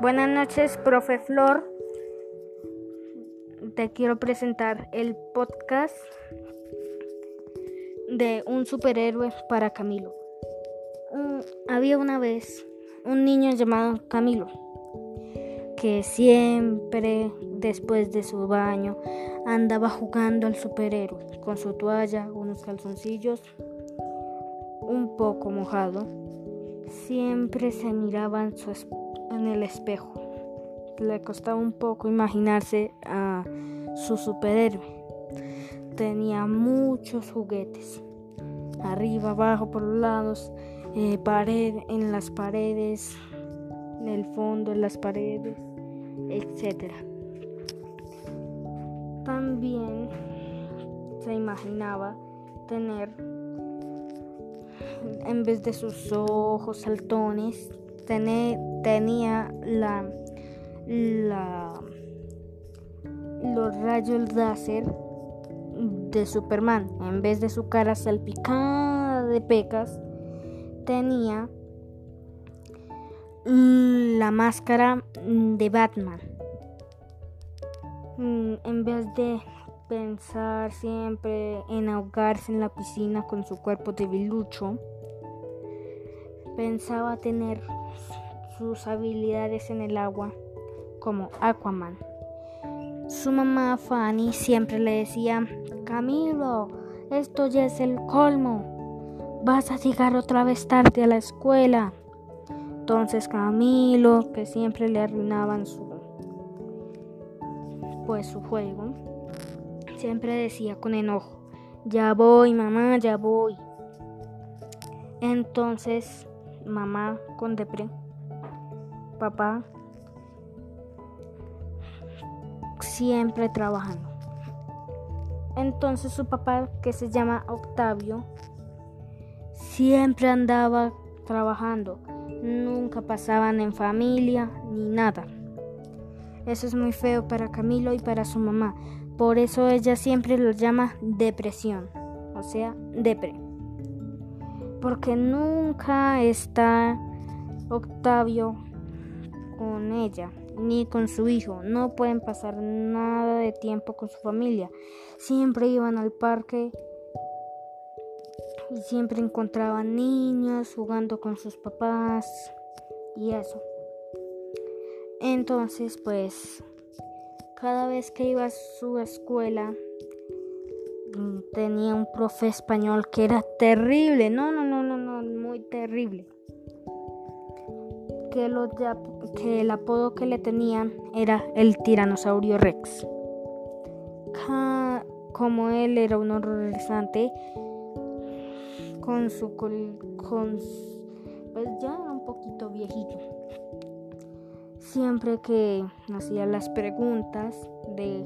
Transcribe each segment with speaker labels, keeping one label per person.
Speaker 1: Buenas noches, profe Flor. Te quiero presentar el podcast de un superhéroe para Camilo. había una vez un niño llamado Camilo que siempre después de su baño andaba jugando al superhéroe con su toalla, unos calzoncillos un poco mojado. Siempre se miraba en su en el espejo. Le costaba un poco imaginarse a su superhéroe. Tenía muchos juguetes. Arriba, abajo, por los lados, eh, pared, en las paredes, en el fondo, en las paredes, etc. También se imaginaba tener, en vez de sus ojos saltones, tenía la, los rayos láser de Superman. En vez de su cara salpicada de pecas, tenía la máscara de Batman. Mm, en vez de pensar siempre en ahogarse en la piscina con su cuerpo de bilucho, pensaba tener sus habilidades en el agua como Aquaman. Su mamá Fanny siempre le decía, Camilo, esto ya es el colmo. Vas a llegar otra vez tarde a la escuela. Entonces Camilo, que siempre le arruinaban su pues su juego, siempre decía con enojo, ya voy, mamá, ya voy. Entonces mamá con depre, papá siempre trabajando. Entonces su papá, que se llama Octavio, siempre andaba trabajando. Nunca pasaban en familia ni nada. Eso es muy feo para Camilo y para su mamá. Por eso ella siempre lo llama depresión, o sea, depre porque nunca está Octavio con ella ni con su hijo. No pueden pasar nada de tiempo con su familia. Siempre iban al parque y siempre encontraban niños jugando con sus papás y eso. Entonces, pues, cada vez que iba a su escuela, tenía un profe español que era terrible, no, no, no, no, no, muy terrible. Que, lo, que el apodo que le tenían era el tiranosaurio Rex. como él era un horrorizante, con su con pues ya un poquito viejito. Siempre que hacía las preguntas de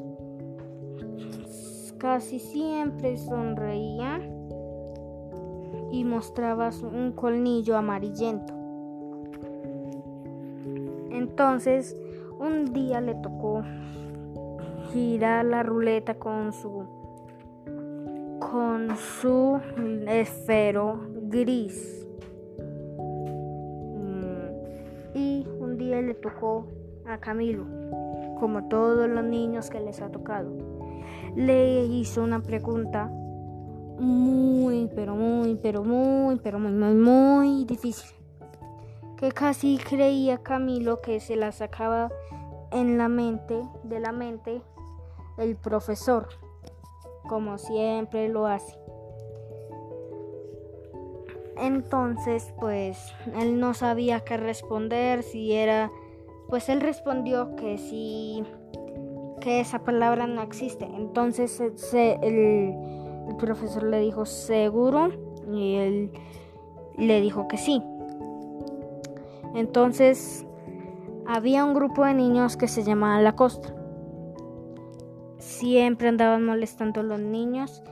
Speaker 1: Casi siempre sonreía y mostraba un colmillo amarillento. Entonces, un día le tocó girar la ruleta con su con su esfero gris. Mm, y un día le tocó a Camilo, como todos los niños que les ha tocado le hizo una pregunta muy, pero muy, pero muy, pero muy, muy, muy difícil. Que casi creía Camilo que se la sacaba en la mente, de la mente, el profesor, como siempre lo hace. Entonces, pues, él no sabía qué responder, si era, pues él respondió que si que esa palabra no existe. Entonces el, profesor le dijo seguro y él le dijo que sí. Entonces había un grupo de niños que se llamaba La Costa. Siempre andaban molestando a los niños,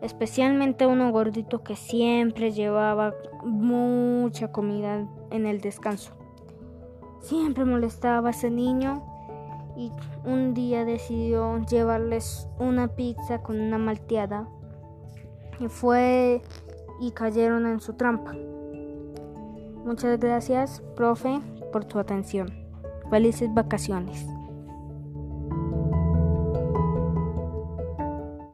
Speaker 1: especialmente uno gordito que siempre llevaba mucha comida en el descanso. Siempre molestaba a ese niño y un día decidió llevarles una pizza con una malteada y fue y cayeron en su trampa. Muchas gracias, profe, por tu atención. Felices vacaciones.